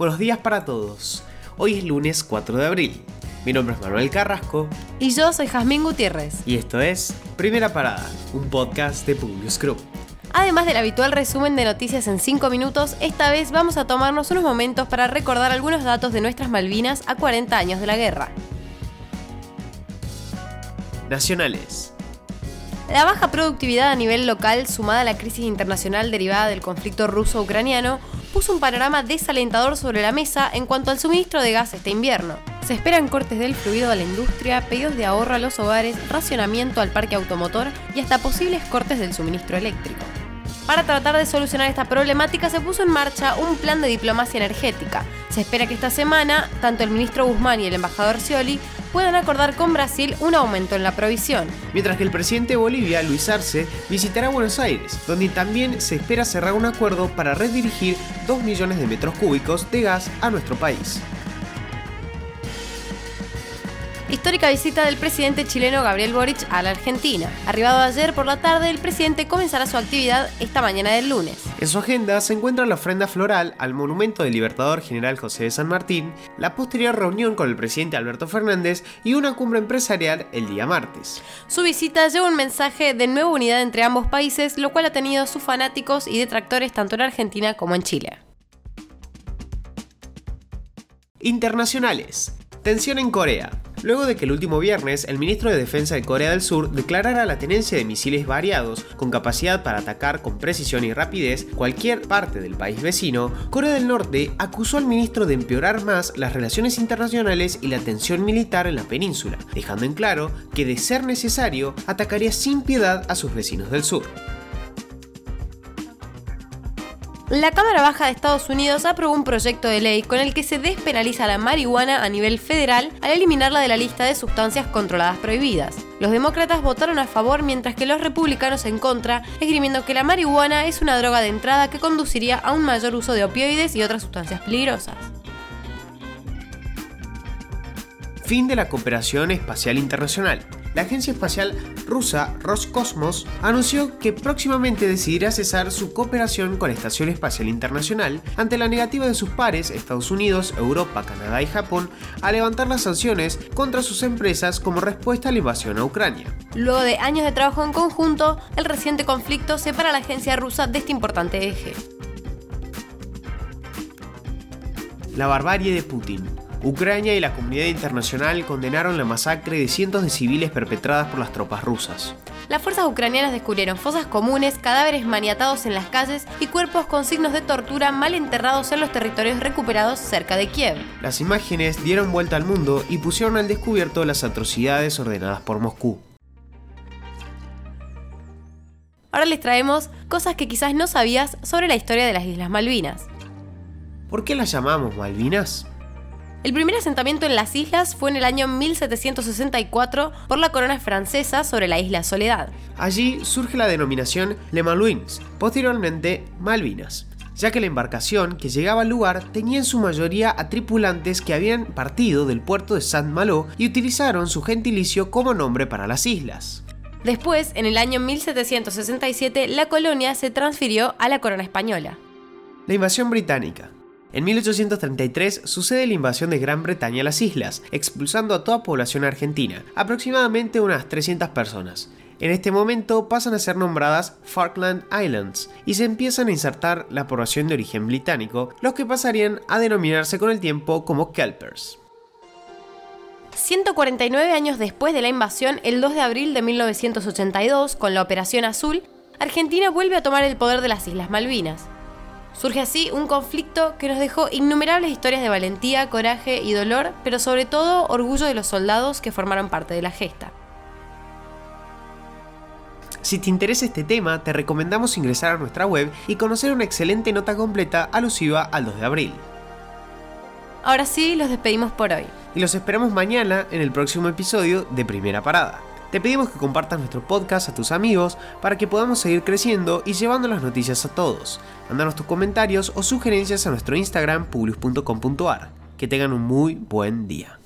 Buenos días para todos. Hoy es lunes 4 de abril. Mi nombre es Manuel Carrasco. Y yo soy Jazmín Gutiérrez. Y esto es Primera Parada, un podcast de Publius Group. Además del habitual resumen de noticias en 5 minutos, esta vez vamos a tomarnos unos momentos para recordar algunos datos de nuestras Malvinas a 40 años de la guerra. Nacionales. La baja productividad a nivel local, sumada a la crisis internacional derivada del conflicto ruso-ucraniano, puso un panorama desalentador sobre la mesa en cuanto al suministro de gas este invierno. Se esperan cortes del fluido a la industria, pedidos de ahorro a los hogares, racionamiento al parque automotor y hasta posibles cortes del suministro eléctrico. Para tratar de solucionar esta problemática se puso en marcha un plan de diplomacia energética. Se espera que esta semana, tanto el ministro Guzmán y el embajador Scioli puedan acordar con Brasil un aumento en la provisión. Mientras que el presidente de Bolivia, Luis Arce, visitará Buenos Aires, donde también se espera cerrar un acuerdo para redirigir 2 millones de metros cúbicos de gas a nuestro país. Histórica visita del presidente chileno Gabriel Boric a la Argentina. Arribado ayer por la tarde, el presidente comenzará su actividad esta mañana del lunes. En su agenda se encuentra la ofrenda floral al monumento del Libertador General José de San Martín, la posterior reunión con el presidente Alberto Fernández y una cumbre empresarial el día martes. Su visita lleva un mensaje de nueva unidad entre ambos países, lo cual ha tenido sus fanáticos y detractores tanto en Argentina como en Chile. Internacionales. Tensión en Corea. Luego de que el último viernes el ministro de Defensa de Corea del Sur declarara la tenencia de misiles variados con capacidad para atacar con precisión y rapidez cualquier parte del país vecino, Corea del Norte acusó al ministro de empeorar más las relaciones internacionales y la tensión militar en la península, dejando en claro que de ser necesario atacaría sin piedad a sus vecinos del sur. La Cámara Baja de Estados Unidos aprobó un proyecto de ley con el que se despenaliza la marihuana a nivel federal al eliminarla de la lista de sustancias controladas prohibidas. Los demócratas votaron a favor mientras que los republicanos en contra, esgrimiendo que la marihuana es una droga de entrada que conduciría a un mayor uso de opioides y otras sustancias peligrosas. Fin de la cooperación espacial internacional la agencia espacial rusa Roscosmos anunció que próximamente decidirá cesar su cooperación con la Estación Espacial Internacional ante la negativa de sus pares Estados Unidos, Europa, Canadá y Japón a levantar las sanciones contra sus empresas como respuesta a la invasión a Ucrania. Luego de años de trabajo en conjunto, el reciente conflicto separa a la agencia rusa de este importante eje. La barbarie de Putin. Ucrania y la comunidad internacional condenaron la masacre de cientos de civiles perpetradas por las tropas rusas. Las fuerzas ucranianas descubrieron fosas comunes, cadáveres maniatados en las calles y cuerpos con signos de tortura mal enterrados en los territorios recuperados cerca de Kiev. Las imágenes dieron vuelta al mundo y pusieron al descubierto las atrocidades ordenadas por Moscú. Ahora les traemos cosas que quizás no sabías sobre la historia de las Islas Malvinas. ¿Por qué las llamamos Malvinas? El primer asentamiento en las islas fue en el año 1764 por la corona francesa sobre la isla Soledad. Allí surge la denominación Le Malouins, posteriormente Malvinas, ya que la embarcación que llegaba al lugar tenía en su mayoría a tripulantes que habían partido del puerto de Saint-Malo y utilizaron su gentilicio como nombre para las islas. Después, en el año 1767, la colonia se transfirió a la corona española. La invasión británica. En 1833 sucede la invasión de Gran Bretaña a las islas, expulsando a toda población argentina, aproximadamente unas 300 personas. En este momento pasan a ser nombradas Falkland Islands y se empiezan a insertar la población de origen británico, los que pasarían a denominarse con el tiempo como Kelpers. 149 años después de la invasión, el 2 de abril de 1982, con la Operación Azul, Argentina vuelve a tomar el poder de las Islas Malvinas. Surge así un conflicto que nos dejó innumerables historias de valentía, coraje y dolor, pero sobre todo orgullo de los soldados que formaron parte de la gesta. Si te interesa este tema, te recomendamos ingresar a nuestra web y conocer una excelente nota completa alusiva al 2 de abril. Ahora sí, los despedimos por hoy. Y los esperamos mañana en el próximo episodio de Primera Parada. Te pedimos que compartas nuestro podcast a tus amigos para que podamos seguir creciendo y llevando las noticias a todos. Mándanos tus comentarios o sugerencias a nuestro Instagram publius.com.ar. Que tengan un muy buen día.